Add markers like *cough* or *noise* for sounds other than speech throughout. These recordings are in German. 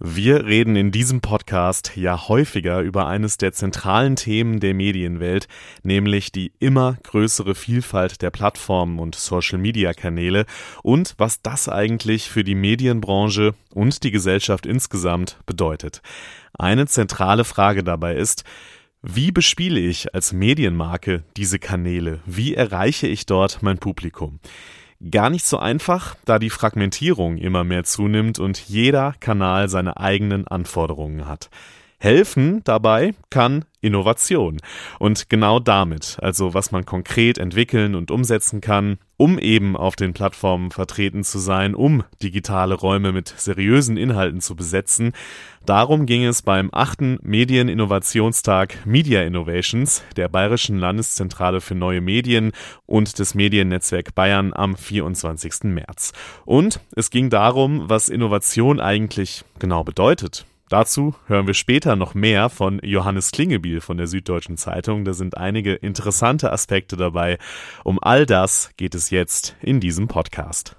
Wir reden in diesem Podcast ja häufiger über eines der zentralen Themen der Medienwelt, nämlich die immer größere Vielfalt der Plattformen und Social-Media-Kanäle und was das eigentlich für die Medienbranche und die Gesellschaft insgesamt bedeutet. Eine zentrale Frage dabei ist, wie bespiele ich als Medienmarke diese Kanäle? Wie erreiche ich dort mein Publikum? Gar nicht so einfach, da die Fragmentierung immer mehr zunimmt und jeder Kanal seine eigenen Anforderungen hat. Helfen dabei kann Innovation. Und genau damit, also was man konkret entwickeln und umsetzen kann, um eben auf den Plattformen vertreten zu sein, um digitale Räume mit seriösen Inhalten zu besetzen, darum ging es beim achten Medieninnovationstag Media Innovations der Bayerischen Landeszentrale für neue Medien und des Mediennetzwerk Bayern am 24. März. Und es ging darum, was Innovation eigentlich genau bedeutet Dazu hören wir später noch mehr von Johannes Klingebiel von der Süddeutschen Zeitung. Da sind einige interessante Aspekte dabei. Um all das geht es jetzt in diesem Podcast.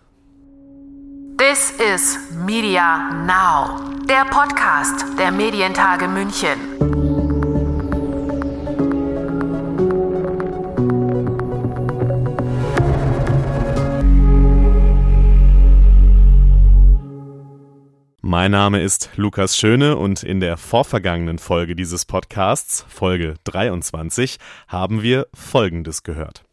This is Media Now, der Podcast der Medientage München. Mein Name ist Lukas Schöne und in der vorvergangenen Folge dieses Podcasts, Folge 23, haben wir Folgendes gehört.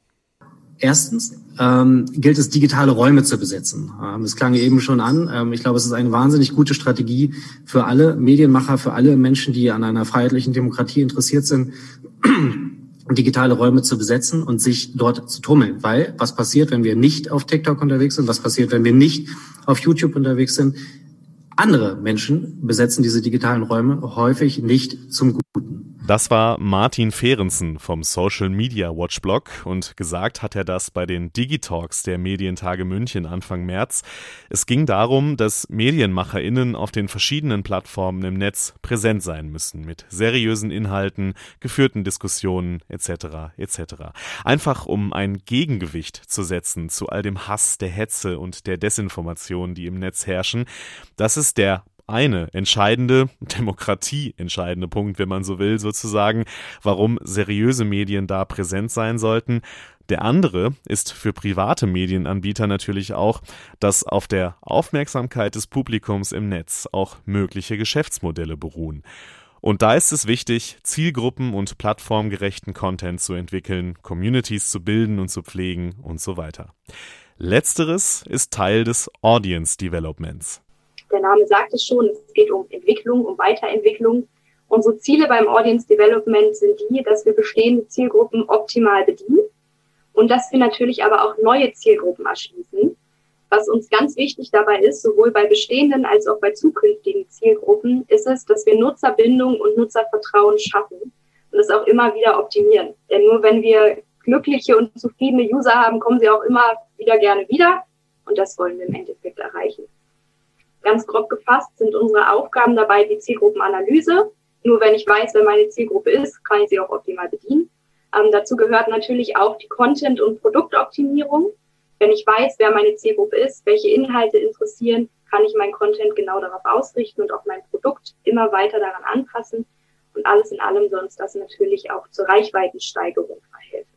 Erstens ähm, gilt es, digitale Räume zu besetzen. Ähm, das klang eben schon an. Ähm, ich glaube, es ist eine wahnsinnig gute Strategie für alle Medienmacher, für alle Menschen, die an einer freiheitlichen Demokratie interessiert sind, *clears throat* digitale Räume zu besetzen und sich dort zu tummeln. Weil was passiert, wenn wir nicht auf TikTok unterwegs sind? Was passiert, wenn wir nicht auf YouTube unterwegs sind? Andere Menschen besetzen diese digitalen Räume häufig nicht zum Guten. Das war Martin Fehrensen vom Social Media Watch Blog und gesagt hat er das bei den Digitalks der Medientage München Anfang März. Es ging darum, dass MedienmacherInnen auf den verschiedenen Plattformen im Netz präsent sein müssen mit seriösen Inhalten, geführten Diskussionen etc. etc. Einfach um ein Gegengewicht zu setzen zu all dem Hass, der Hetze und der Desinformation, die im Netz herrschen. Das ist der eine entscheidende, *laughs* Demokratie entscheidende Punkt, wenn man so will, sozusagen, warum seriöse Medien da präsent sein sollten. Der andere ist für private Medienanbieter natürlich auch, dass auf der Aufmerksamkeit des Publikums im Netz auch mögliche Geschäftsmodelle beruhen. Und da ist es wichtig, zielgruppen- und plattformgerechten Content zu entwickeln, Communities zu bilden und zu pflegen und so weiter. Letzteres ist Teil des Audience Developments. Der Name sagt es schon, es geht um Entwicklung, um Weiterentwicklung. Unsere Ziele beim Audience Development sind die, dass wir bestehende Zielgruppen optimal bedienen und dass wir natürlich aber auch neue Zielgruppen erschließen. Was uns ganz wichtig dabei ist, sowohl bei bestehenden als auch bei zukünftigen Zielgruppen, ist es, dass wir Nutzerbindung und Nutzervertrauen schaffen und es auch immer wieder optimieren. Denn nur wenn wir glückliche und zufriedene User haben, kommen sie auch immer wieder gerne wieder. Und das wollen wir im Endeffekt erreichen. Ganz grob gefasst sind unsere Aufgaben dabei die Zielgruppenanalyse. Nur wenn ich weiß, wer meine Zielgruppe ist, kann ich sie auch optimal bedienen. Ähm, dazu gehört natürlich auch die Content- und Produktoptimierung. Wenn ich weiß, wer meine Zielgruppe ist, welche Inhalte interessieren, kann ich mein Content genau darauf ausrichten und auch mein Produkt immer weiter daran anpassen. Und alles in allem sonst das natürlich auch zur Reichweitensteigerung verhelfen.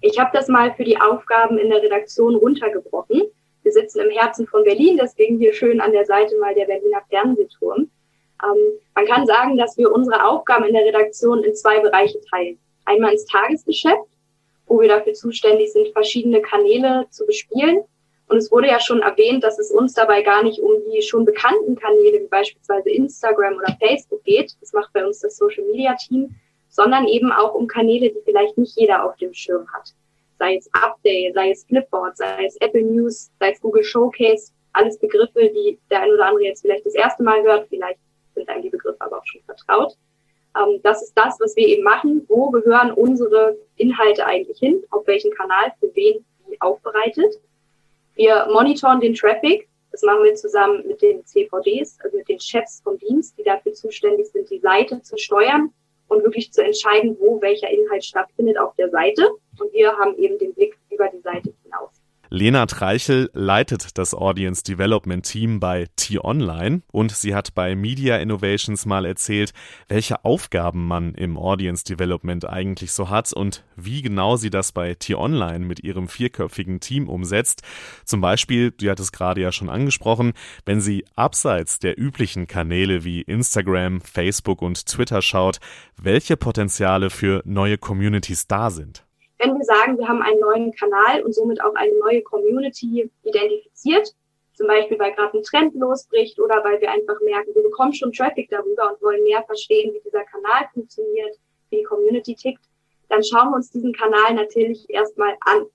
Ich habe das mal für die Aufgaben in der Redaktion runtergebrochen. Wir sitzen im Herzen von Berlin, deswegen hier schön an der Seite mal der Berliner Fernsehturm. Ähm, man kann sagen, dass wir unsere Aufgaben in der Redaktion in zwei Bereiche teilen. Einmal ins Tagesgeschäft, wo wir dafür zuständig sind, verschiedene Kanäle zu bespielen. Und es wurde ja schon erwähnt, dass es uns dabei gar nicht um die schon bekannten Kanäle wie beispielsweise Instagram oder Facebook geht. Das macht bei uns das Social Media Team, sondern eben auch um Kanäle, die vielleicht nicht jeder auf dem Schirm hat sei es Update, sei es Flipboard, sei es Apple News, sei es Google Showcase, alles Begriffe, die der ein oder andere jetzt vielleicht das erste Mal hört, vielleicht sind einem die Begriffe aber auch schon vertraut. Ähm, das ist das, was wir eben machen. Wo gehören unsere Inhalte eigentlich hin? Auf welchen Kanal, für wen, wie aufbereitet? Wir monitoren den Traffic. Das machen wir zusammen mit den CVDs, also mit den Chefs vom Dienst, die dafür zuständig sind, die Seite zu steuern und wirklich zu entscheiden, wo welcher Inhalt stattfindet auf der Seite. Und wir haben eben den Blick über die Seite hinaus. Lena Treichel leitet das Audience Development Team bei T-Online und sie hat bei Media Innovations mal erzählt, welche Aufgaben man im Audience Development eigentlich so hat und wie genau sie das bei T-Online mit ihrem vierköpfigen Team umsetzt. Zum Beispiel, du hattest gerade ja schon angesprochen, wenn sie abseits der üblichen Kanäle wie Instagram, Facebook und Twitter schaut, welche Potenziale für neue Communities da sind. Wenn wir sagen, wir haben einen neuen Kanal und somit auch eine neue Community identifiziert, zum Beispiel weil gerade ein Trend losbricht oder weil wir einfach merken, wir bekommen schon Traffic darüber und wollen mehr verstehen, wie dieser Kanal funktioniert, wie die Community tickt, dann schauen wir uns diesen Kanal natürlich erstmal an.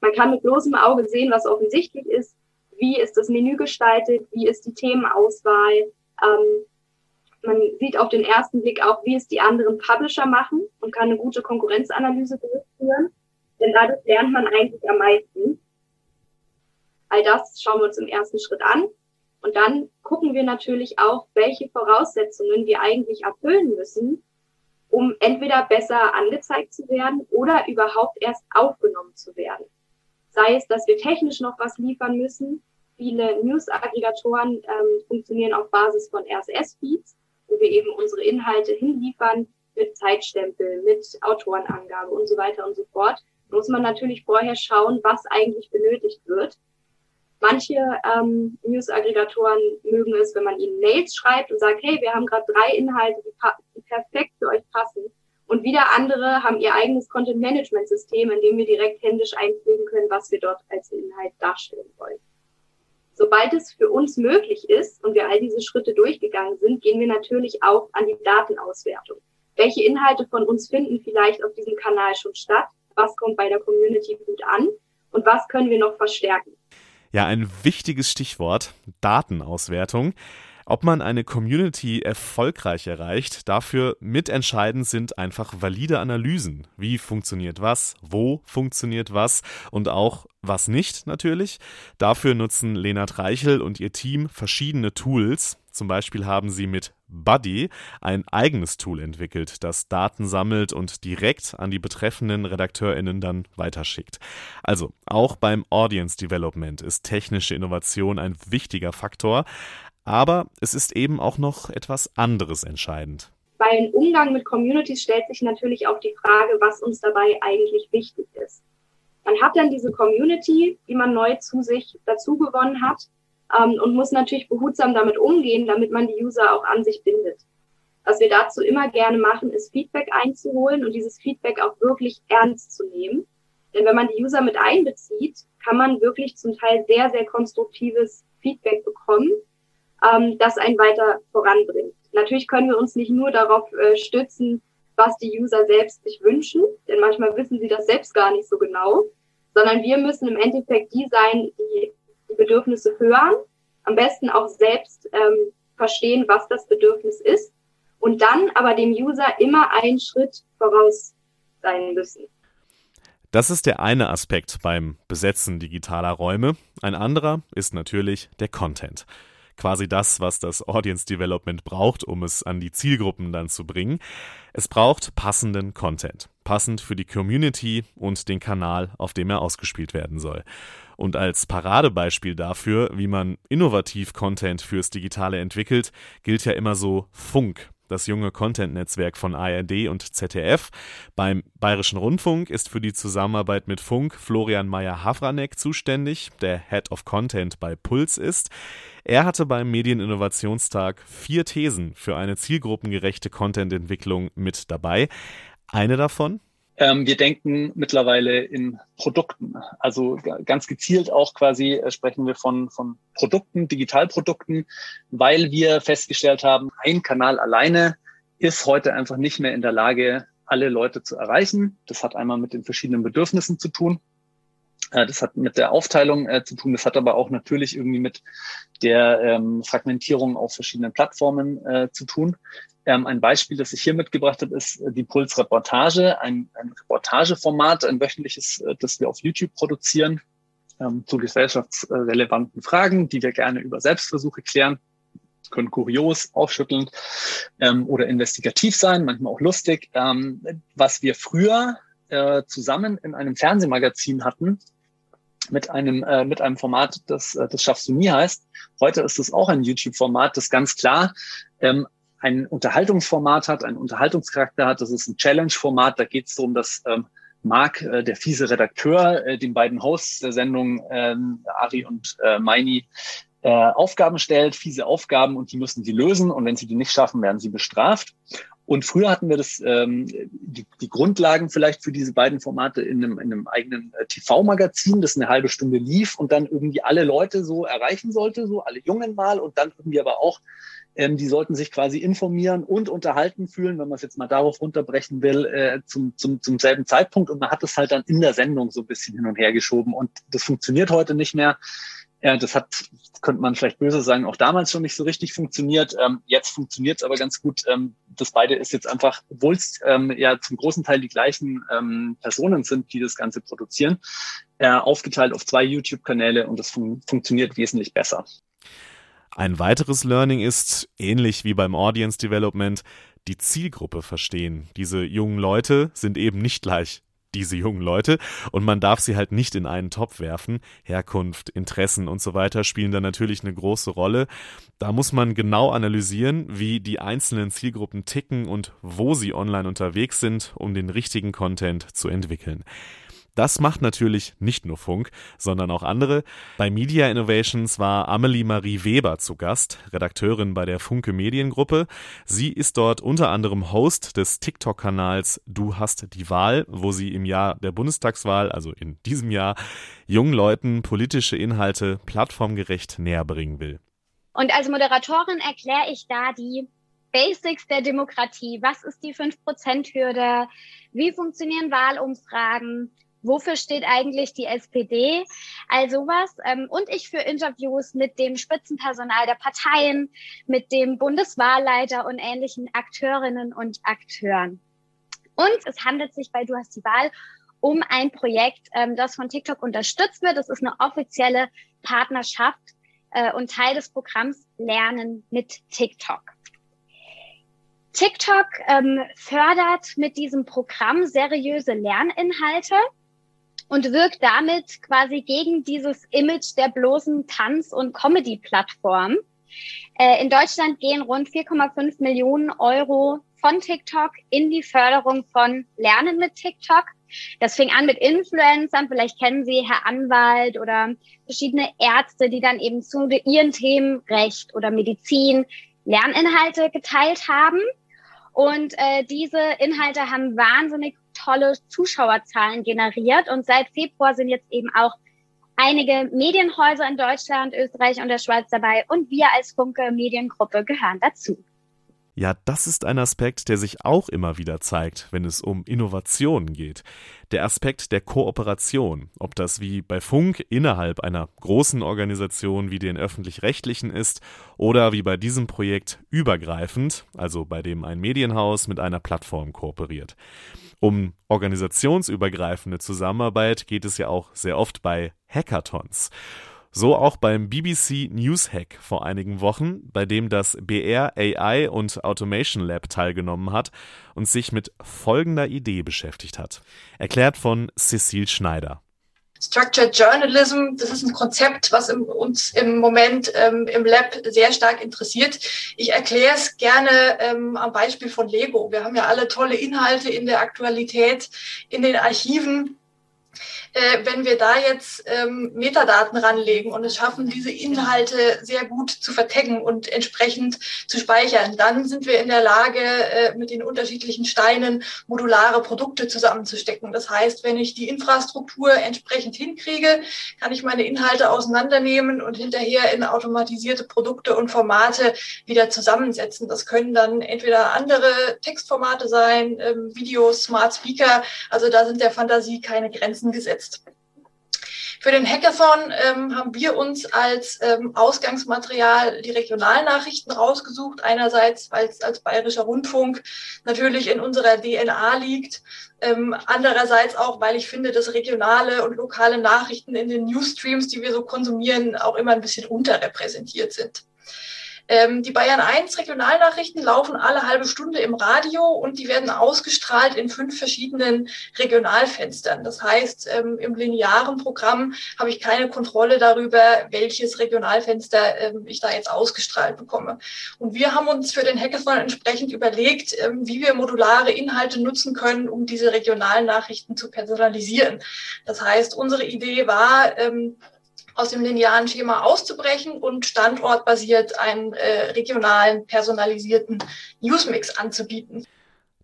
Man kann mit bloßem Auge sehen, was offensichtlich ist. Wie ist das Menü gestaltet? Wie ist die Themenauswahl? Ähm, man sieht auf den ersten Blick auch, wie es die anderen Publisher machen und kann eine gute Konkurrenzanalyse durchführen. Denn dadurch lernt man eigentlich am meisten. All das schauen wir uns im ersten Schritt an. Und dann gucken wir natürlich auch, welche Voraussetzungen wir eigentlich erfüllen müssen, um entweder besser angezeigt zu werden oder überhaupt erst aufgenommen zu werden. Sei es, dass wir technisch noch was liefern müssen. Viele News-Aggregatoren ähm, funktionieren auf Basis von RSS-Feeds wo wir eben unsere Inhalte hinliefern mit Zeitstempel, mit Autorenangabe und so weiter und so fort, muss man natürlich vorher schauen, was eigentlich benötigt wird. Manche ähm, News-Aggregatoren mögen es, wenn man ihnen Mails schreibt und sagt, hey, wir haben gerade drei Inhalte, die, die perfekt für euch passen. Und wieder andere haben ihr eigenes Content-Management-System, in dem wir direkt händisch einpflegen können, was wir dort als Inhalt darstellen wollen. Sobald es für uns möglich ist und wir all diese Schritte durchgegangen sind, gehen wir natürlich auch an die Datenauswertung. Welche Inhalte von uns finden vielleicht auf diesem Kanal schon statt? Was kommt bei der Community gut an? Und was können wir noch verstärken? Ja, ein wichtiges Stichwort, Datenauswertung. Ob man eine Community erfolgreich erreicht, dafür mitentscheidend sind einfach valide Analysen. Wie funktioniert was, wo funktioniert was und auch was nicht natürlich. Dafür nutzen Lena Reichel und ihr Team verschiedene Tools. Zum Beispiel haben sie mit Buddy ein eigenes Tool entwickelt, das Daten sammelt und direkt an die betreffenden RedakteurInnen dann weiterschickt. Also auch beim Audience Development ist technische Innovation ein wichtiger Faktor. Aber es ist eben auch noch etwas anderes entscheidend. Beim Umgang mit Communities stellt sich natürlich auch die Frage, was uns dabei eigentlich wichtig ist. Man hat dann diese Community, die man neu zu sich dazu gewonnen hat ähm, und muss natürlich behutsam damit umgehen, damit man die User auch an sich bindet. Was wir dazu immer gerne machen, ist Feedback einzuholen und dieses Feedback auch wirklich ernst zu nehmen. Denn wenn man die User mit einbezieht, kann man wirklich zum Teil sehr, sehr konstruktives Feedback bekommen ähm, das einen weiter voranbringt. Natürlich können wir uns nicht nur darauf äh, stützen, was die User selbst sich wünschen, denn manchmal wissen sie das selbst gar nicht so genau, sondern wir müssen im Endeffekt die sein, die die Bedürfnisse hören, am besten auch selbst ähm, verstehen, was das Bedürfnis ist und dann aber dem User immer einen Schritt voraus sein müssen. Das ist der eine Aspekt beim Besetzen digitaler Räume. Ein anderer ist natürlich der Content quasi das, was das Audience Development braucht, um es an die Zielgruppen dann zu bringen. Es braucht passenden Content, passend für die Community und den Kanal, auf dem er ausgespielt werden soll. Und als Paradebeispiel dafür, wie man innovativ Content fürs Digitale entwickelt, gilt ja immer so Funk das junge Content-Netzwerk von ARD und ZDF. Beim Bayerischen Rundfunk ist für die Zusammenarbeit mit Funk Florian Meyer-Havranek zuständig, der Head of Content bei Puls ist. Er hatte beim Medieninnovationstag vier Thesen für eine zielgruppengerechte Content-Entwicklung mit dabei. Eine davon ähm, wir denken mittlerweile in Produkten. Also ganz gezielt auch quasi äh, sprechen wir von, von Produkten, Digitalprodukten, weil wir festgestellt haben, ein Kanal alleine ist heute einfach nicht mehr in der Lage, alle Leute zu erreichen. Das hat einmal mit den verschiedenen Bedürfnissen zu tun. Äh, das hat mit der Aufteilung äh, zu tun. Das hat aber auch natürlich irgendwie mit der ähm, Fragmentierung auf verschiedenen Plattformen äh, zu tun. Ähm, ein Beispiel, das ich hier mitgebracht habe, ist äh, die Puls-Reportage, ein, ein Reportageformat, ein wöchentliches, äh, das wir auf YouTube produzieren ähm, zu gesellschaftsrelevanten Fragen, die wir gerne über Selbstversuche klären. Können kurios, aufschüttelnd ähm, oder investigativ sein, manchmal auch lustig. Ähm, was wir früher äh, zusammen in einem Fernsehmagazin hatten, mit einem, äh, mit einem Format, das, äh, das schaffst du nie heißt. Heute ist es auch ein YouTube-Format, das ganz klar ähm, ein Unterhaltungsformat hat, einen Unterhaltungscharakter hat. Das ist ein Challenge-Format. Da geht es darum, dass ähm, Marc, äh, der fiese Redakteur, äh, den beiden Hosts der Sendung, ähm, Ari und äh, Meini, äh, Aufgaben stellt, fiese Aufgaben und die müssen sie lösen und wenn sie die nicht schaffen, werden sie bestraft. Und früher hatten wir das, ähm, die, die Grundlagen vielleicht für diese beiden Formate in einem, in einem eigenen äh, TV-Magazin, das eine halbe Stunde lief und dann irgendwie alle Leute so erreichen sollte, so alle Jungen mal und dann irgendwie aber auch ähm, die sollten sich quasi informieren und unterhalten fühlen, wenn man es jetzt mal darauf runterbrechen will, äh, zum, zum, zum selben Zeitpunkt. Und man hat es halt dann in der Sendung so ein bisschen hin und her geschoben. Und das funktioniert heute nicht mehr. Ja, das hat, könnte man vielleicht böse sagen, auch damals schon nicht so richtig funktioniert. Ähm, jetzt funktioniert es aber ganz gut. Ähm, das beide ist jetzt einfach, obwohl es ähm, ja zum großen Teil die gleichen ähm, Personen sind, die das Ganze produzieren, äh, aufgeteilt auf zwei YouTube-Kanäle und das fun funktioniert wesentlich besser. Ein weiteres Learning ist, ähnlich wie beim Audience Development, die Zielgruppe verstehen. Diese jungen Leute sind eben nicht gleich diese jungen Leute und man darf sie halt nicht in einen Topf werfen. Herkunft, Interessen und so weiter spielen da natürlich eine große Rolle. Da muss man genau analysieren, wie die einzelnen Zielgruppen ticken und wo sie online unterwegs sind, um den richtigen Content zu entwickeln. Das macht natürlich nicht nur Funk, sondern auch andere. Bei Media Innovations war Amelie Marie Weber zu Gast, Redakteurin bei der Funke Mediengruppe. Sie ist dort unter anderem Host des TikTok-Kanals Du hast die Wahl, wo sie im Jahr der Bundestagswahl, also in diesem Jahr, jungen Leuten politische Inhalte plattformgerecht näher bringen will. Und als Moderatorin erkläre ich da die Basics der Demokratie. Was ist die 5%-Hürde? Wie funktionieren Wahlumfragen? Wofür steht eigentlich die SPD, all sowas. Ähm, und ich führe Interviews mit dem Spitzenpersonal der Parteien, mit dem Bundeswahlleiter und ähnlichen Akteurinnen und Akteuren. Und es handelt sich bei Du hast die Wahl um ein Projekt, ähm, das von TikTok unterstützt wird. Das ist eine offizielle Partnerschaft äh, und Teil des Programms Lernen mit TikTok. TikTok ähm, fördert mit diesem Programm seriöse Lerninhalte und wirkt damit quasi gegen dieses Image der bloßen Tanz- und Comedy-Plattform. Äh, in Deutschland gehen rund 4,5 Millionen Euro von TikTok in die Förderung von Lernen mit TikTok. Das fing an mit Influencern, vielleicht kennen Sie Herr Anwalt oder verschiedene Ärzte, die dann eben zu ihren Themen Recht oder Medizin Lerninhalte geteilt haben. Und äh, diese Inhalte haben wahnsinnig tolle Zuschauerzahlen generiert. Und seit Februar sind jetzt eben auch einige Medienhäuser in Deutschland, Österreich und der Schweiz dabei. Und wir als Funke Mediengruppe gehören dazu. Ja, das ist ein Aspekt, der sich auch immer wieder zeigt, wenn es um Innovationen geht. Der Aspekt der Kooperation, ob das wie bei Funk innerhalb einer großen Organisation wie den öffentlich-rechtlichen ist oder wie bei diesem Projekt übergreifend, also bei dem ein Medienhaus mit einer Plattform kooperiert. Um organisationsübergreifende Zusammenarbeit geht es ja auch sehr oft bei Hackathons. So auch beim BBC News Hack vor einigen Wochen, bei dem das BR AI und Automation Lab teilgenommen hat und sich mit folgender Idee beschäftigt hat. Erklärt von Cecile Schneider. Structured Journalism, das ist ein Konzept, was im, uns im Moment ähm, im Lab sehr stark interessiert. Ich erkläre es gerne ähm, am Beispiel von Lego. Wir haben ja alle tolle Inhalte in der Aktualität, in den Archiven äh, wenn wir da jetzt ähm, Metadaten ranlegen und es schaffen, diese Inhalte sehr gut zu vertaggen und entsprechend zu speichern, dann sind wir in der Lage, äh, mit den unterschiedlichen Steinen modulare Produkte zusammenzustecken. Das heißt, wenn ich die Infrastruktur entsprechend hinkriege, kann ich meine Inhalte auseinandernehmen und hinterher in automatisierte Produkte und Formate wieder zusammensetzen. Das können dann entweder andere Textformate sein, ähm, Videos, Smart Speaker. Also da sind der Fantasie keine Grenzen gesetzt. Für den Hackathon ähm, haben wir uns als ähm, Ausgangsmaterial die Regionalnachrichten rausgesucht. Einerseits, weil es als bayerischer Rundfunk natürlich in unserer DNA liegt. Ähm, andererseits auch, weil ich finde, dass regionale und lokale Nachrichten in den Newsstreams, die wir so konsumieren, auch immer ein bisschen unterrepräsentiert sind. Ähm, die Bayern 1 Regionalnachrichten laufen alle halbe Stunde im Radio und die werden ausgestrahlt in fünf verschiedenen Regionalfenstern. Das heißt, ähm, im linearen Programm habe ich keine Kontrolle darüber, welches Regionalfenster ähm, ich da jetzt ausgestrahlt bekomme. Und wir haben uns für den Hackathon entsprechend überlegt, ähm, wie wir modulare Inhalte nutzen können, um diese regionalen Nachrichten zu personalisieren. Das heißt, unsere Idee war, ähm, aus dem linearen Schema auszubrechen und standortbasiert einen äh, regionalen, personalisierten Newsmix anzubieten.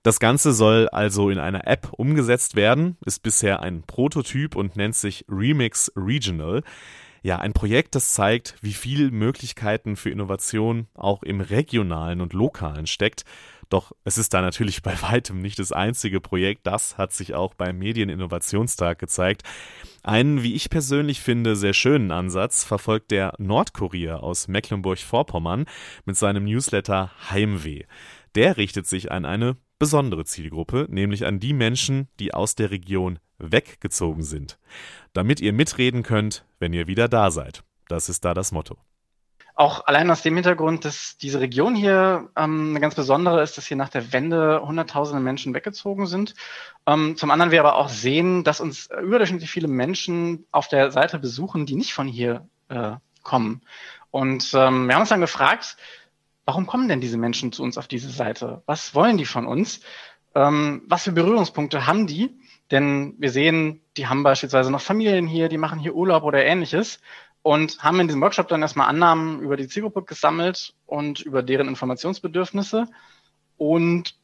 Das Ganze soll also in einer App umgesetzt werden, ist bisher ein Prototyp und nennt sich Remix Regional. Ja, ein Projekt, das zeigt, wie viel Möglichkeiten für Innovation auch im regionalen und lokalen steckt. Doch es ist da natürlich bei weitem nicht das einzige Projekt. Das hat sich auch beim Medieninnovationstag gezeigt. Einen, wie ich persönlich finde, sehr schönen Ansatz verfolgt der Nordkurier aus Mecklenburg-Vorpommern mit seinem Newsletter Heimweh. Der richtet sich an eine besondere Zielgruppe, nämlich an die Menschen, die aus der Region weggezogen sind. Damit ihr mitreden könnt, wenn ihr wieder da seid. Das ist da das Motto. Auch allein aus dem Hintergrund, dass diese Region hier ähm, eine ganz besondere ist, dass hier nach der Wende hunderttausende Menschen weggezogen sind. Ähm, zum anderen wir aber auch sehen, dass uns überdurchschnittlich viele Menschen auf der Seite besuchen, die nicht von hier äh, kommen. Und ähm, wir haben uns dann gefragt, warum kommen denn diese Menschen zu uns auf diese Seite? Was wollen die von uns? Ähm, was für Berührungspunkte haben die? Denn wir sehen, die haben beispielsweise noch Familien hier, die machen hier Urlaub oder ähnliches und haben in diesem Workshop dann erstmal Annahmen über die Zielgruppe gesammelt und über deren Informationsbedürfnisse und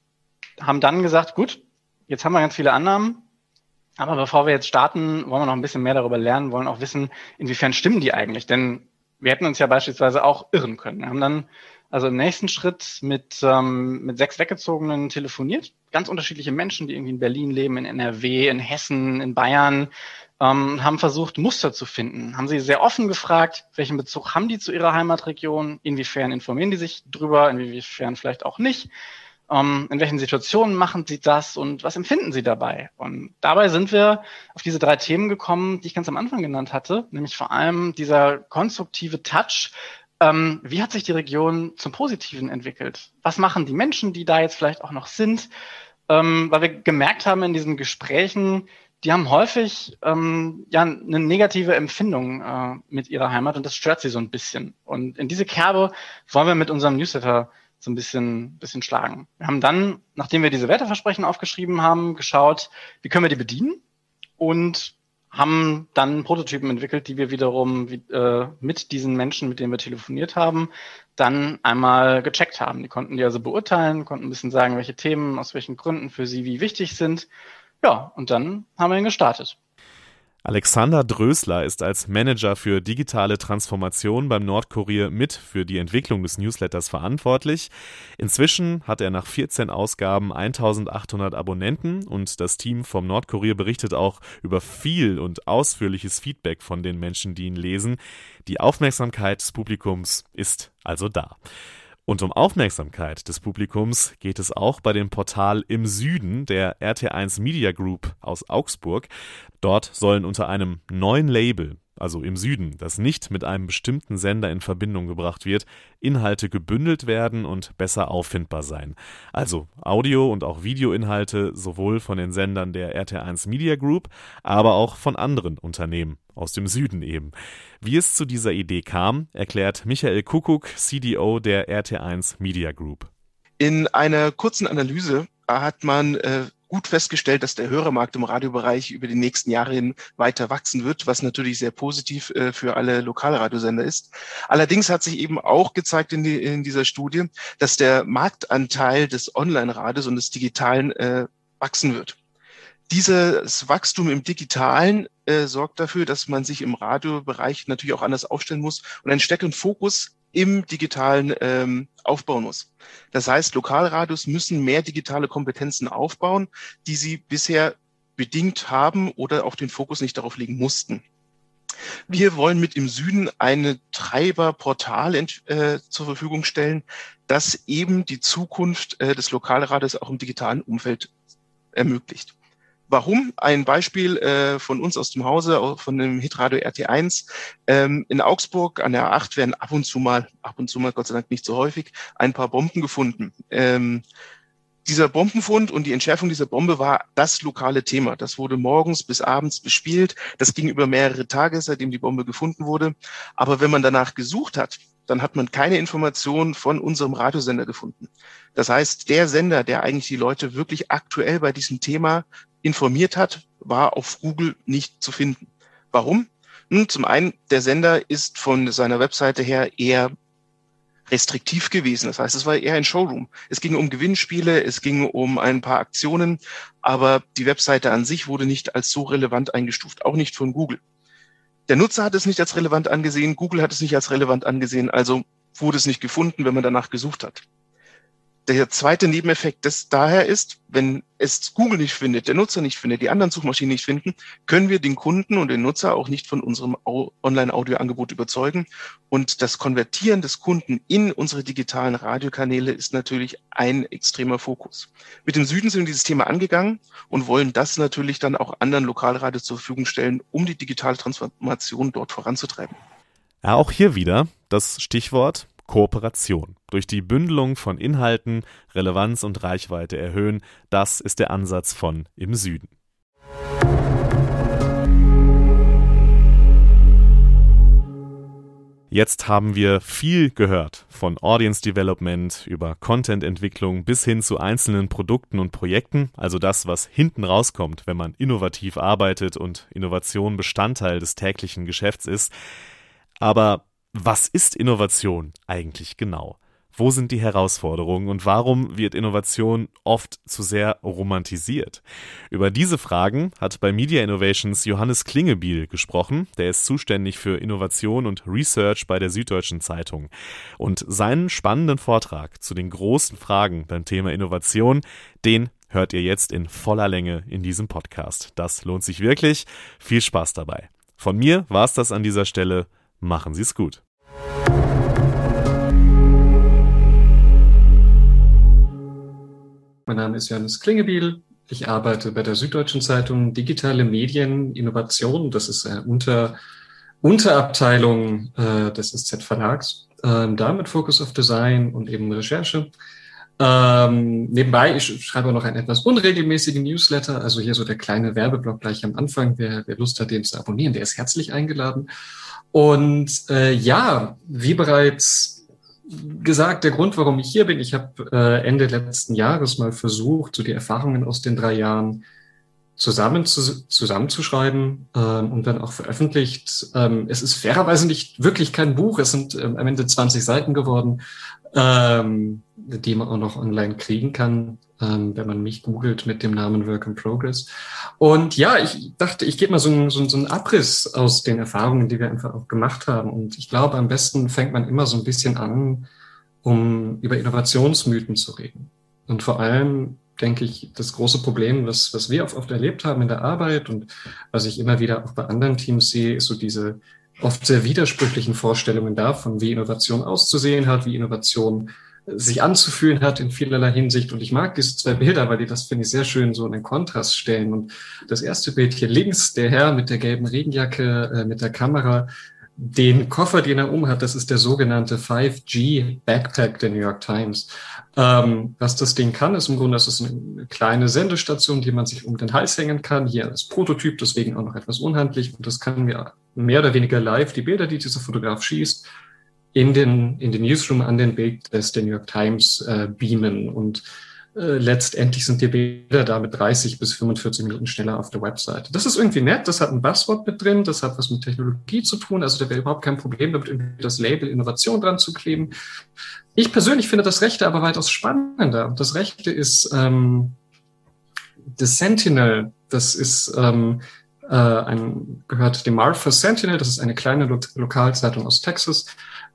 haben dann gesagt, gut, jetzt haben wir ganz viele Annahmen, aber bevor wir jetzt starten, wollen wir noch ein bisschen mehr darüber lernen, wollen auch wissen, inwiefern stimmen die eigentlich, denn wir hätten uns ja beispielsweise auch irren können. Wir haben dann also im nächsten Schritt mit, ähm, mit sechs Weggezogenen telefoniert. Ganz unterschiedliche Menschen, die irgendwie in Berlin leben, in NRW, in Hessen, in Bayern, ähm, haben versucht, Muster zu finden. Haben sie sehr offen gefragt, welchen Bezug haben die zu ihrer Heimatregion, inwiefern informieren die sich drüber, inwiefern vielleicht auch nicht. Ähm, in welchen Situationen machen sie das und was empfinden sie dabei? Und dabei sind wir auf diese drei Themen gekommen, die ich ganz am Anfang genannt hatte, nämlich vor allem dieser konstruktive Touch, ähm, wie hat sich die Region zum Positiven entwickelt? Was machen die Menschen, die da jetzt vielleicht auch noch sind? Ähm, weil wir gemerkt haben in diesen Gesprächen, die haben häufig ähm, ja eine negative Empfindung äh, mit ihrer Heimat und das stört sie so ein bisschen. Und in diese Kerbe wollen wir mit unserem Newsletter so ein bisschen, bisschen schlagen. Wir haben dann, nachdem wir diese Werteversprechen aufgeschrieben haben, geschaut, wie können wir die bedienen und haben dann Prototypen entwickelt, die wir wiederum äh, mit diesen Menschen, mit denen wir telefoniert haben, dann einmal gecheckt haben. Die konnten die also beurteilen, konnten ein bisschen sagen, welche Themen aus welchen Gründen für sie wie wichtig sind. Ja, und dann haben wir ihn gestartet. Alexander Drösler ist als Manager für digitale Transformation beim Nordkurier mit für die Entwicklung des Newsletters verantwortlich. Inzwischen hat er nach 14 Ausgaben 1800 Abonnenten und das Team vom Nordkurier berichtet auch über viel und ausführliches Feedback von den Menschen, die ihn lesen. Die Aufmerksamkeit des Publikums ist also da. Und um Aufmerksamkeit des Publikums geht es auch bei dem Portal Im Süden der RT1 Media Group aus Augsburg. Dort sollen unter einem neuen Label also im Süden, das nicht mit einem bestimmten Sender in Verbindung gebracht wird, Inhalte gebündelt werden und besser auffindbar sein. Also Audio- und auch Videoinhalte sowohl von den Sendern der RT1 Media Group, aber auch von anderen Unternehmen aus dem Süden eben. Wie es zu dieser Idee kam, erklärt Michael Kuckuck, CDO der RT1 Media Group. In einer kurzen Analyse hat man äh, gut festgestellt, dass der Hörermarkt im Radiobereich über die nächsten Jahre hin weiter wachsen wird, was natürlich sehr positiv äh, für alle Lokalradiosender ist. Allerdings hat sich eben auch gezeigt in, die, in dieser Studie, dass der Marktanteil des Online-Radios und des Digitalen äh, wachsen wird. Dieses Wachstum im Digitalen äh, sorgt dafür, dass man sich im Radiobereich natürlich auch anders aufstellen muss und einen stärkeren Fokus im digitalen ähm, aufbauen muss. Das heißt, Lokalradios müssen mehr digitale Kompetenzen aufbauen, die sie bisher bedingt haben oder auch den Fokus nicht darauf legen mussten. Wir wollen mit im Süden eine Treiberportal äh, zur Verfügung stellen, das eben die Zukunft äh, des Lokalradios auch im digitalen Umfeld ermöglicht. Warum? Ein Beispiel äh, von uns aus dem Hause, von dem Hitradio RT1. Ähm, in Augsburg an der A8 werden ab und zu mal, ab und zu mal, Gott sei Dank nicht so häufig, ein paar Bomben gefunden. Ähm, dieser Bombenfund und die Entschärfung dieser Bombe war das lokale Thema. Das wurde morgens bis abends bespielt. Das ging über mehrere Tage, seitdem die Bombe gefunden wurde. Aber wenn man danach gesucht hat, dann hat man keine Informationen von unserem Radiosender gefunden. Das heißt, der Sender, der eigentlich die Leute wirklich aktuell bei diesem Thema informiert hat, war auf Google nicht zu finden. Warum? Nun, zum einen, der Sender ist von seiner Webseite her eher restriktiv gewesen. Das heißt, es war eher ein Showroom. Es ging um Gewinnspiele, es ging um ein paar Aktionen, aber die Webseite an sich wurde nicht als so relevant eingestuft, auch nicht von Google. Der Nutzer hat es nicht als relevant angesehen, Google hat es nicht als relevant angesehen, also wurde es nicht gefunden, wenn man danach gesucht hat. Der zweite Nebeneffekt des daher ist, wenn es Google nicht findet, der Nutzer nicht findet, die anderen Suchmaschinen nicht finden, können wir den Kunden und den Nutzer auch nicht von unserem Online-Audio-Angebot überzeugen. Und das Konvertieren des Kunden in unsere digitalen Radiokanäle ist natürlich ein extremer Fokus. Mit dem Süden sind wir dieses Thema angegangen und wollen das natürlich dann auch anderen Lokalradios zur Verfügung stellen, um die digitale Transformation dort voranzutreiben. Ja, auch hier wieder das Stichwort Kooperation. Durch die Bündelung von Inhalten Relevanz und Reichweite erhöhen, das ist der Ansatz von Im Süden. Jetzt haben wir viel gehört, von Audience Development über Content-Entwicklung bis hin zu einzelnen Produkten und Projekten, also das, was hinten rauskommt, wenn man innovativ arbeitet und Innovation Bestandteil des täglichen Geschäfts ist. Aber was ist Innovation eigentlich genau? Wo sind die Herausforderungen und warum wird Innovation oft zu sehr romantisiert? Über diese Fragen hat bei Media Innovations Johannes Klingebiel gesprochen. Der ist zuständig für Innovation und Research bei der Süddeutschen Zeitung. Und seinen spannenden Vortrag zu den großen Fragen beim Thema Innovation, den hört ihr jetzt in voller Länge in diesem Podcast. Das lohnt sich wirklich. Viel Spaß dabei. Von mir war es das an dieser Stelle. Machen Sie es gut. Mein Name ist Johannes Klingebiel. Ich arbeite bei der Süddeutschen Zeitung Digitale Medien Innovation. Das ist eine Unter, Unterabteilung äh, des SZ Verlags. Ähm, da mit Focus of Design und eben Recherche. Ähm, nebenbei, ich schreibe noch einen etwas unregelmäßigen Newsletter, also hier so der kleine Werbeblock gleich am Anfang. Wer, wer Lust hat, den zu abonnieren, der ist herzlich eingeladen. Und äh, ja, wie bereits gesagt, der Grund, warum ich hier bin, ich habe äh, Ende letzten Jahres mal versucht, so die Erfahrungen aus den drei Jahren zusammen zu, zusammenzuschreiben ähm, und dann auch veröffentlicht. Ähm, es ist fairerweise nicht wirklich kein Buch, es sind ähm, am Ende 20 Seiten geworden, ähm, die man auch noch online kriegen kann ähm, wenn man mich googelt mit dem Namen Work in Progress. Und ja, ich dachte, ich gebe mal so einen, so, so einen Abriss aus den Erfahrungen, die wir einfach auch gemacht haben. Und ich glaube, am besten fängt man immer so ein bisschen an, um über Innovationsmythen zu reden. Und vor allem denke ich, das große Problem, was, was wir oft, oft erlebt haben in der Arbeit und was ich immer wieder auch bei anderen Teams sehe, ist so diese oft sehr widersprüchlichen Vorstellungen davon, wie Innovation auszusehen hat, wie Innovation sich anzufühlen hat in vielerlei Hinsicht. Und ich mag diese zwei Bilder, weil die das, finde ich, sehr schön so in den Kontrast stellen. Und das erste Bild hier links, der Herr mit der gelben Regenjacke, äh, mit der Kamera, den Koffer, den er umhat, das ist der sogenannte 5G Backpack der New York Times. Ähm, was das Ding kann, ist im Grunde, das ist eine kleine Sendestation, die man sich um den Hals hängen kann. Hier als Prototyp, deswegen auch noch etwas unhandlich. Und das kann mir mehr oder weniger live die Bilder, die dieser Fotograf schießt, in den, in den Newsroom an den Bild des der New York Times äh, beamen und äh, letztendlich sind die Bilder da mit 30 bis 45 Minuten schneller auf der Website. Das ist irgendwie nett, das hat ein Buzzword mit drin, das hat was mit Technologie zu tun, also da wäre überhaupt kein Problem damit, irgendwie das Label Innovation dran zu kleben. Ich persönlich finde das Rechte aber weitaus spannender. Das Rechte ist ähm, The Sentinel, das ist ähm, äh, ein, gehört dem Martha Sentinel, das ist eine kleine Lo Lokalzeitung aus Texas,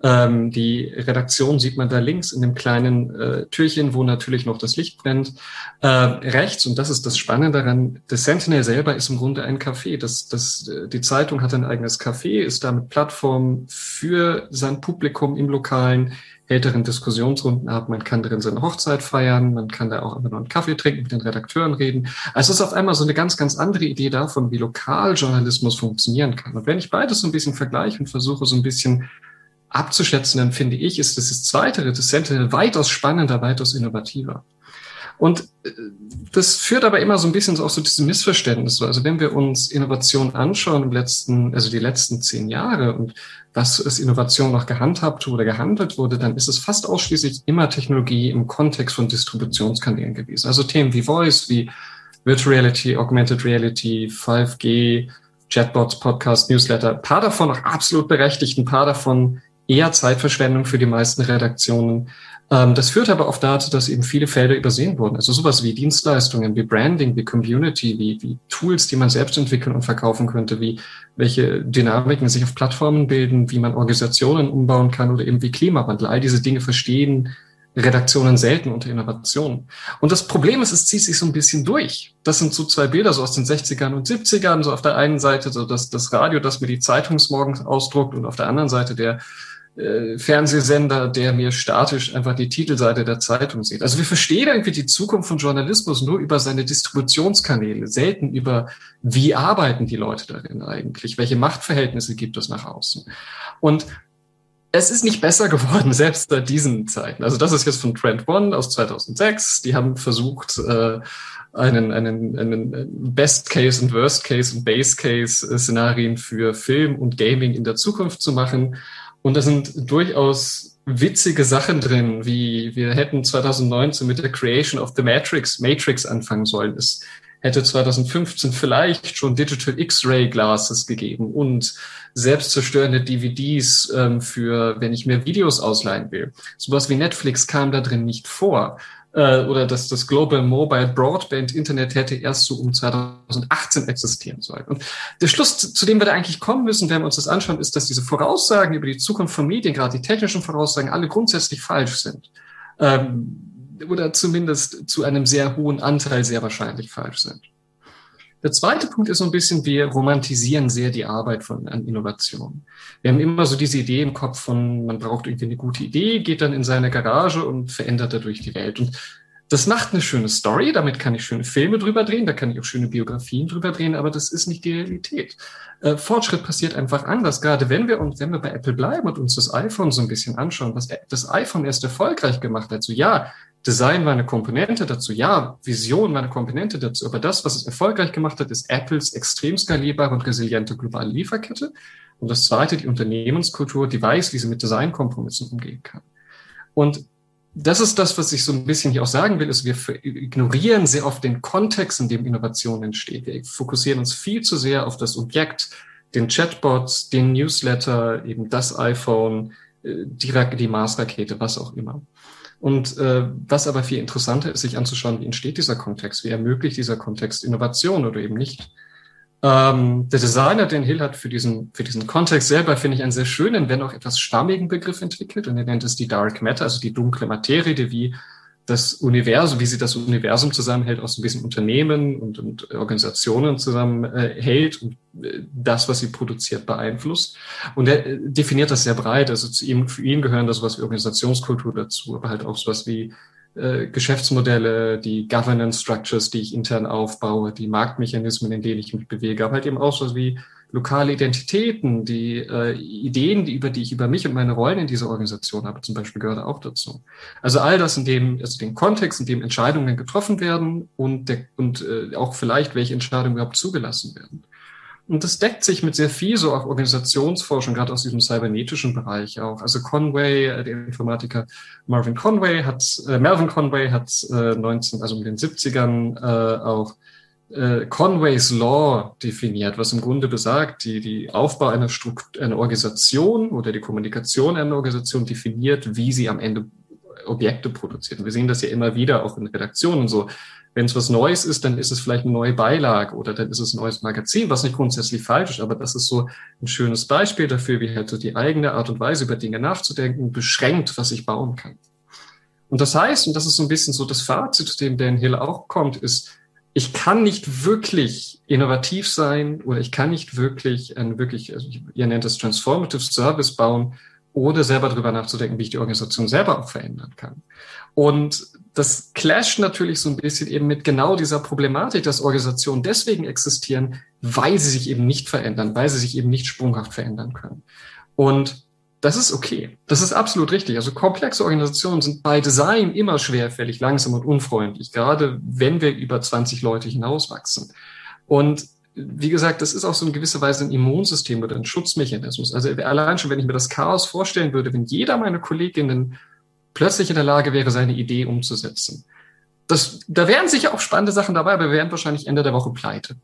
Ähm, die Redaktion sieht man da links in dem kleinen äh, Türchen, wo natürlich noch das Licht brennt. Äh, rechts, und das ist das Spannende daran, das Sentinel selber ist im Grunde ein Café. Das, das, äh, die Zeitung hat ein eigenes Café, ist damit Plattform für sein Publikum im Lokalen, älteren Diskussionsrunden ab. Man kann drin seine Hochzeit feiern, man kann da auch immer noch einen Kaffee trinken, mit den Redakteuren reden. Also es ist auf einmal so eine ganz, ganz andere Idee davon, wie Lokaljournalismus funktionieren kann. Und wenn ich beides so ein bisschen vergleiche und versuche so ein bisschen abzuschätzen, dann finde ich, ist das zweite, das Sentinel weitaus spannender, weitaus innovativer. Und äh, das führt aber immer so ein bisschen auch so diese Missverständnis. Also wenn wir uns Innovation anschauen im letzten, also die letzten zehn Jahre und was ist Innovation noch gehandhabt oder gehandelt wurde, dann ist es fast ausschließlich immer Technologie im Kontext von Distributionskanälen gewesen. Also Themen wie Voice, wie Virtual Reality, Augmented Reality, 5G, Chatbots, Podcast, Newsletter. Ein paar davon auch absolut berechtigt, ein paar davon eher Zeitverschwendung für die meisten Redaktionen. Ähm, das führt aber oft dazu, dass eben viele Felder übersehen wurden. Also sowas wie Dienstleistungen, wie Branding, wie Community, wie, wie Tools, die man selbst entwickeln und verkaufen könnte, wie welche Dynamiken sich auf Plattformen bilden, wie man Organisationen umbauen kann oder eben wie Klimawandel. All diese Dinge verstehen Redaktionen selten unter Innovationen. Und das Problem ist, es zieht sich so ein bisschen durch. Das sind so zwei Bilder so aus den 60ern und 70ern. So auf der einen Seite so das, das Radio, das mir die Zeitungsmorgens ausdruckt und auf der anderen Seite der äh, Fernsehsender, der mir statisch einfach die Titelseite der Zeitung sieht. Also wir verstehen irgendwie die Zukunft von Journalismus nur über seine Distributionskanäle, selten über, wie arbeiten die Leute darin eigentlich, welche Machtverhältnisse gibt es nach außen. Und es ist nicht besser *laughs* geworden, selbst seit diesen Zeiten. Also das ist jetzt von Trend One aus 2006. Die haben versucht, äh, einen, einen, einen Best Case und Worst Case und Base Case Szenarien für Film und Gaming in der Zukunft zu machen und da sind durchaus witzige Sachen drin, wie wir hätten 2019 mit der Creation of the Matrix, Matrix anfangen sollen. Es hätte 2015 vielleicht schon Digital X-Ray Glasses gegeben und selbstzerstörende DVDs ähm, für, wenn ich mir Videos ausleihen will. Sowas wie Netflix kam da drin nicht vor äh, oder dass das Global Mobile Broadband Internet hätte erst so um 2018 existieren sollen. Und der Schluss, zu dem wir da eigentlich kommen müssen, wenn wir uns das anschauen, ist, dass diese Voraussagen über die Zukunft von Medien, gerade die technischen Voraussagen, alle grundsätzlich falsch sind. Ähm, oder zumindest zu einem sehr hohen Anteil sehr wahrscheinlich falsch sind. Der zweite Punkt ist so ein bisschen, wir romantisieren sehr die Arbeit von an Innovation. Wir haben immer so diese Idee im Kopf von, man braucht irgendwie eine gute Idee, geht dann in seine Garage und verändert dadurch die Welt. Und das macht eine schöne Story, damit kann ich schöne Filme drüber drehen, da kann ich auch schöne Biografien drüber drehen, aber das ist nicht die Realität. Äh, Fortschritt passiert einfach anders, gerade wenn wir uns, wenn wir bei Apple bleiben und uns das iPhone so ein bisschen anschauen, was das iPhone erst erfolgreich gemacht hat. So ja, Design war eine Komponente dazu, ja, Vision war eine Komponente dazu, aber das, was es erfolgreich gemacht hat, ist Apples extrem skalierbare und resiliente globale Lieferkette. Und das zweite, die Unternehmenskultur, die weiß, wie sie mit Designkompromissen umgehen kann. Und das ist das, was ich so ein bisschen hier auch sagen will, ist, wir ignorieren sehr oft den Kontext, in dem Innovation entsteht. Wir fokussieren uns viel zu sehr auf das Objekt, den Chatbots, den Newsletter, eben das iPhone, äh, die, die Mars-Rakete, was auch immer. Und äh, was aber viel interessanter ist, sich anzuschauen, wie entsteht dieser Kontext, wie ermöglicht dieser Kontext Innovation oder eben nicht. Ähm, der Designer, den Hill hat für diesen, für diesen Kontext selber, finde ich, einen sehr schönen, wenn auch etwas schwammigen Begriff entwickelt und er nennt es die Dark Matter, also die dunkle Materie, die wie das Universum, wie sie das Universum zusammenhält, aus ein bisschen Unternehmen und, und Organisationen zusammenhält und äh, das, was sie produziert, beeinflusst. Und er äh, definiert das sehr breit. Also zu ihm, für ihn gehören da sowas wie Organisationskultur dazu, aber halt auch sowas wie äh, Geschäftsmodelle, die Governance Structures, die ich intern aufbaue, die Marktmechanismen, in denen ich mich bewege, aber halt eben auch sowas wie lokale Identitäten, die äh, Ideen, die über die ich über mich und meine Rollen in dieser Organisation habe, zum Beispiel gehört auch dazu. Also all das in dem, also den Kontext, in dem Entscheidungen getroffen werden und der, und äh, auch vielleicht welche Entscheidungen überhaupt zugelassen werden. Und das deckt sich mit sehr viel so auch Organisationsforschung, gerade aus diesem cybernetischen Bereich auch. Also Conway, äh, der Informatiker Marvin Conway hat, äh, Melvin Conway hat äh, 19, also in den 70ern äh, auch äh, Conway's Law definiert, was im Grunde besagt, die, die Aufbau einer, Struktur, einer Organisation oder die Kommunikation einer Organisation definiert, wie sie am Ende Objekte produziert. Und wir sehen das ja immer wieder auch in Redaktionen so. Wenn es was Neues ist, dann ist es vielleicht eine neue Beilage oder dann ist es ein neues Magazin, was nicht grundsätzlich falsch ist, aber das ist so ein schönes Beispiel dafür, wie halt so die eigene Art und Weise über Dinge nachzudenken beschränkt, was ich bauen kann. Und das heißt, und das ist so ein bisschen so das Fazit, zu dem Dan Hill auch kommt, ist, ich kann nicht wirklich innovativ sein oder ich kann nicht wirklich ein wirklich, also ihr nennt es Transformative Service bauen, ohne selber darüber nachzudenken, wie ich die Organisation selber auch verändern kann. Und das clasht natürlich so ein bisschen eben mit genau dieser Problematik, dass Organisationen deswegen existieren, weil sie sich eben nicht verändern, weil sie sich eben nicht sprunghaft verändern können. Und das ist okay. Das ist absolut richtig. Also komplexe Organisationen sind bei Design immer schwerfällig, langsam und unfreundlich, gerade wenn wir über 20 Leute hinauswachsen. Und wie gesagt, das ist auch so in gewisser Weise ein Immunsystem oder ein Schutzmechanismus. Also allein schon, wenn ich mir das Chaos vorstellen würde, wenn jeder meiner Kolleginnen plötzlich in der Lage wäre, seine Idee umzusetzen. Das, da wären sicher auch spannende Sachen dabei, aber wir wären wahrscheinlich Ende der Woche pleite,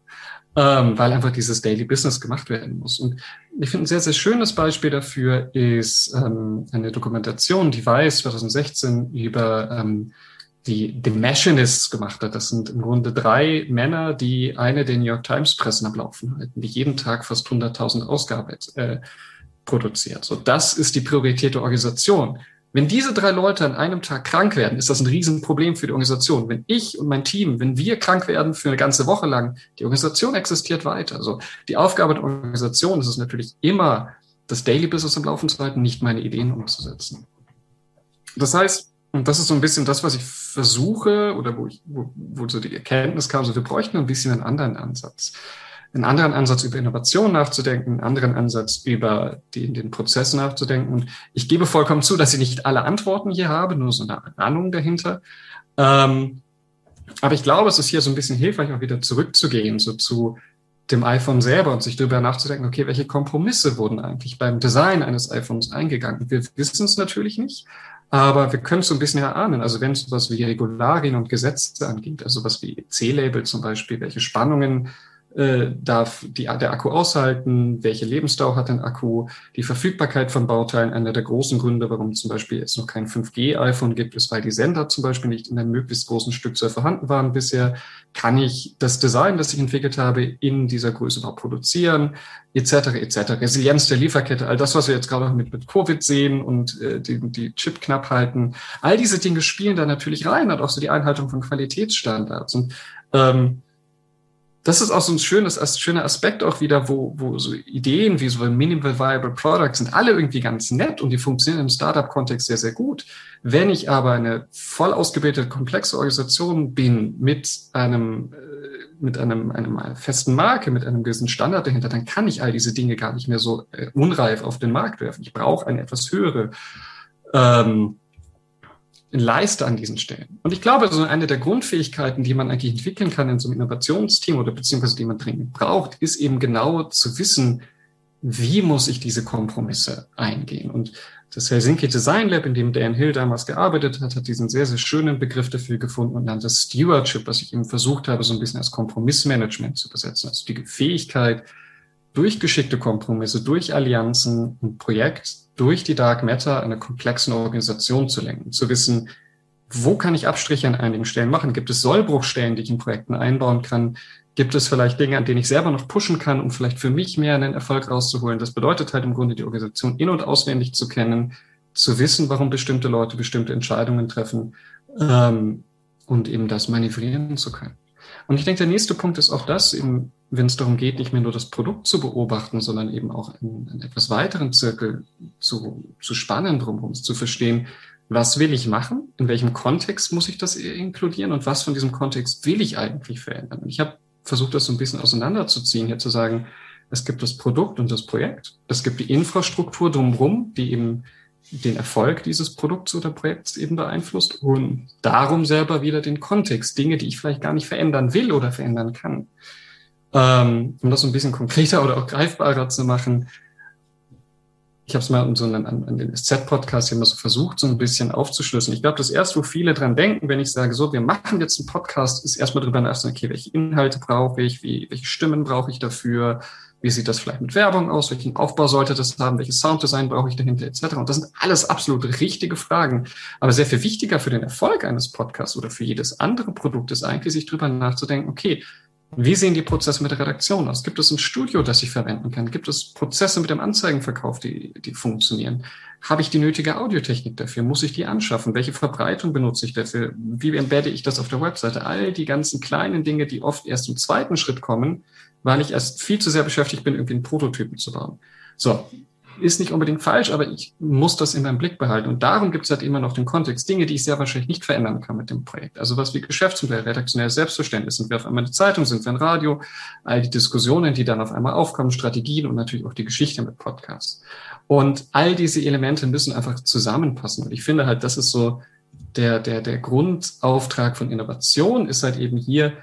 ähm, weil einfach dieses Daily Business gemacht werden muss. Und ich finde, ein sehr, sehr schönes Beispiel dafür ist ähm, eine Dokumentation, die Weiß 2016 über ähm, die The Machinists gemacht hat. Das sind im Grunde drei Männer, die eine der New York Times Pressen am Laufen halten, die jeden Tag fast 100.000 Ausgaben äh, produziert. So, das ist die Priorität der Organisation. Wenn diese drei Leute an einem Tag krank werden, ist das ein Riesenproblem für die Organisation. Wenn ich und mein Team, wenn wir krank werden für eine ganze Woche lang, die Organisation existiert weiter. Also die Aufgabe der Organisation ist es natürlich immer, das Daily Business am Laufen zu halten, nicht meine Ideen umzusetzen. Das heißt, und das ist so ein bisschen das, was ich versuche oder wo ich, wo, wo so die Erkenntnis kam, so wir bräuchten ein bisschen einen anderen Ansatz. Einen anderen Ansatz über Innovation nachzudenken, einen anderen Ansatz über die, den Prozess nachzudenken. Und ich gebe vollkommen zu, dass ich nicht alle Antworten hier habe, nur so eine Ahnung dahinter. Ähm, aber ich glaube, es ist hier so ein bisschen hilfreich, auch wieder zurückzugehen, so zu dem iPhone selber und sich darüber nachzudenken, okay, welche Kompromisse wurden eigentlich beim Design eines iPhones eingegangen? Wir wissen es natürlich nicht, aber wir können es so ein bisschen erahnen. Also wenn es sowas wie Regularien und Gesetze angeht, also was wie C-Label zum Beispiel, welche Spannungen äh, darf die, der Akku aushalten, welche Lebensdauer hat ein Akku, die Verfügbarkeit von Bauteilen. Einer der großen Gründe, warum zum Beispiel es noch kein 5G-iPhone gibt, ist, weil die Sender zum Beispiel nicht in einem möglichst großen Stückzahl vorhanden waren bisher. Kann ich das Design, das ich entwickelt habe, in dieser Größe überhaupt produzieren, etc., etc. Resilienz der Lieferkette, all das, was wir jetzt gerade mit, mit Covid sehen und äh, die, die Chip-Knappheiten, all diese Dinge spielen da natürlich rein und auch so die Einhaltung von Qualitätsstandards. Und ähm, das ist auch so ein schönes, ein schöner Aspekt auch wieder, wo, wo so Ideen wie so Minimal Viable Products sind alle irgendwie ganz nett und die funktionieren im Startup-Kontext sehr, sehr gut. Wenn ich aber eine voll ausgebildete, komplexe Organisation bin mit einem, äh, mit einem, einem festen Marke, mit einem gewissen Standard dahinter, dann kann ich all diese Dinge gar nicht mehr so äh, unreif auf den Markt werfen. Ich brauche eine etwas höhere ähm, Leiste an diesen Stellen. Und ich glaube, so eine der Grundfähigkeiten, die man eigentlich entwickeln kann in so einem Innovationsteam oder beziehungsweise die man dringend braucht, ist eben genau zu wissen, wie muss ich diese Kompromisse eingehen. Und das Helsinki Design Lab, in dem Dan Hill damals gearbeitet hat, hat diesen sehr, sehr schönen Begriff dafür gefunden und das Stewardship, was ich eben versucht habe, so ein bisschen als Kompromissmanagement zu besetzen. Also die Fähigkeit, durch geschickte Kompromisse, durch Allianzen, ein Projekt durch die Dark Matter eine komplexen Organisation zu lenken, zu wissen, wo kann ich Abstriche an einigen Stellen machen? Gibt es Sollbruchstellen, die ich in Projekten einbauen kann? Gibt es vielleicht Dinge, an denen ich selber noch pushen kann, um vielleicht für mich mehr einen Erfolg rauszuholen? Das bedeutet halt im Grunde, die Organisation in- und auswendig zu kennen, zu wissen, warum bestimmte Leute bestimmte Entscheidungen treffen ähm, und eben das manövrieren zu können. Und ich denke, der nächste Punkt ist auch das, eben, wenn es darum geht, nicht mehr nur das Produkt zu beobachten, sondern eben auch einen, einen etwas weiteren Zirkel zu, zu spannen drumherum, zu verstehen, was will ich machen, in welchem Kontext muss ich das inkludieren und was von diesem Kontext will ich eigentlich verändern. Und ich habe versucht, das so ein bisschen auseinanderzuziehen, hier zu sagen, es gibt das Produkt und das Projekt, es gibt die Infrastruktur drumherum, die eben den Erfolg dieses Produkts oder Projekts eben beeinflusst und darum selber wieder den Kontext, Dinge, die ich vielleicht gar nicht verändern will oder verändern kann. Ähm, um das so ein bisschen konkreter oder auch greifbarer zu machen, ich habe es mal so an, an den SZ-Podcast immer so versucht, so ein bisschen aufzuschlüsseln. Ich glaube, das erste, wo viele dran denken, wenn ich sage, so, wir machen jetzt einen Podcast, ist erstmal drüber nachzudenken, okay, welche Inhalte brauche ich, wie, welche Stimmen brauche ich dafür, Wie sieht das vielleicht mit Werbung aus? Welchen Aufbau sollte das haben? Welches Sounddesign brauche ich dahinter etc. Und das sind alles absolut richtige Fragen. Aber sehr viel wichtiger für den Erfolg eines Podcasts oder für jedes andere Produkt ist eigentlich, sich drüber nachzudenken, okay, wie sehen die Prozesse mit der Redaktion aus? Gibt es ein Studio, das ich verwenden kann? Gibt es Prozesse mit dem Anzeigenverkauf, die, die funktionieren? Habe ich die nötige Audiotechnik dafür? Muss ich die anschaffen? Welche Verbreitung benutze ich dafür? Wie embedde ich das auf der Webseite? All die ganzen kleinen Dinge, die oft erst im zweiten Schritt kommen, weil ich erst viel zu sehr beschäftigt bin, irgendwie einen Prototypen zu bauen. So, ist nicht unbedingt falsch, aber ich muss das in meinem Blick behalten. Und darum gibt es halt immer noch den Kontext. Dinge, die ich sehr wahrscheinlich nicht verändern kann mit dem Projekt. Also was wie Geschäftsmodell, redaktionelles Selbstverständnis. Sind wir auf einmal eine Zeitung, sind wir ein Radio? All die Diskussionen, die dann auf einmal aufkommen, Strategien und natürlich auch die Geschichte mit Podcasts. Und all diese Elemente müssen einfach zusammenpassen. Und ich finde halt, das ist so der, der, der Grundauftrag von Innovation ist halt eben hier,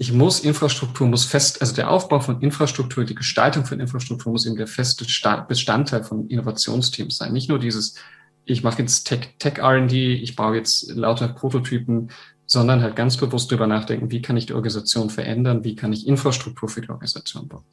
ich muss Infrastruktur muss fest, also der Aufbau von Infrastruktur, die Gestaltung von Infrastruktur muss eben der feste Bestandteil von Innovationsteams sein. Nicht nur dieses, ich mache jetzt Tech, Tech R&D, ich baue jetzt lauter Prototypen, sondern halt ganz bewusst darüber nachdenken, wie kann ich die Organisation verändern, wie kann ich Infrastruktur für die Organisation bauen.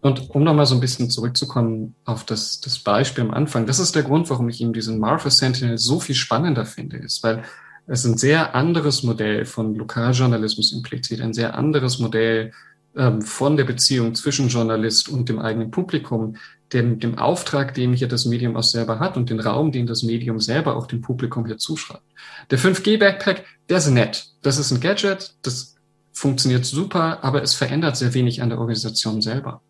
Und um nochmal so ein bisschen zurückzukommen auf das, das Beispiel am Anfang, das ist der Grund, warum ich eben diesen Martha Sentinel so viel spannender finde, ist, weil es ein sehr anderes Modell von Lokaljournalismus impliziert, ein sehr anderes Modell ähm, von der Beziehung zwischen Journalist und dem eigenen Publikum, dem, dem Auftrag, den hier das Medium auch selber hat und den Raum, den das Medium selber auch dem Publikum hier zuschreibt. Der 5G-Backpack, der ist nett. Das ist ein Gadget, das funktioniert super, aber es verändert sehr wenig an der Organisation selber.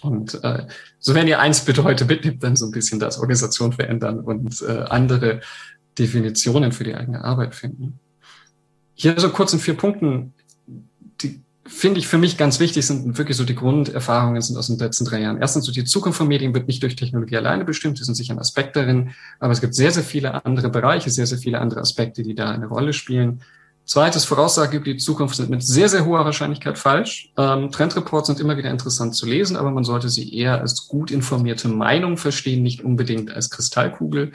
Und äh, so wenn ihr eins bitte heute mitnimmt, dann so ein bisschen das Organisation verändern und äh, andere Definitionen für die eigene Arbeit finden. Hier so kurz in vier Punkten, die finde ich für mich ganz wichtig, sind wirklich so die Grunderfahrungen sind aus den letzten drei Jahren. Erstens, so die Zukunft von Medien wird nicht durch Technologie alleine bestimmt, das sind sicher ein Aspekt darin, aber es gibt sehr, sehr viele andere Bereiche, sehr, sehr viele andere Aspekte, die da eine Rolle spielen. Zweites, Voraussage über die Zukunft sind mit sehr, sehr hoher Wahrscheinlichkeit falsch. Ähm, Trendreports sind immer wieder interessant zu lesen, aber man sollte sie eher als gut informierte Meinung verstehen, nicht unbedingt als Kristallkugel.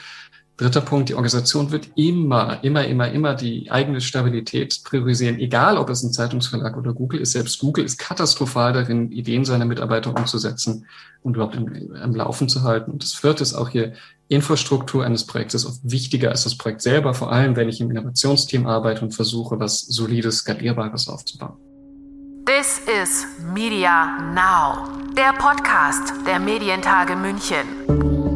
Dritter Punkt, die Organisation wird immer, immer, immer, immer die eigene Stabilität priorisieren, egal ob es ein Zeitungsverlag oder Google ist. Selbst Google ist katastrophal darin, Ideen seiner Mitarbeiter umzusetzen und überhaupt im, im Laufen zu halten. Und das vierte ist auch hier Infrastruktur eines Projektes oft wichtiger als das Projekt selber, vor allem wenn ich im Innovationsteam arbeite und versuche, was solides, skalierbares aufzubauen. This is Media Now, der Podcast der Medientage München.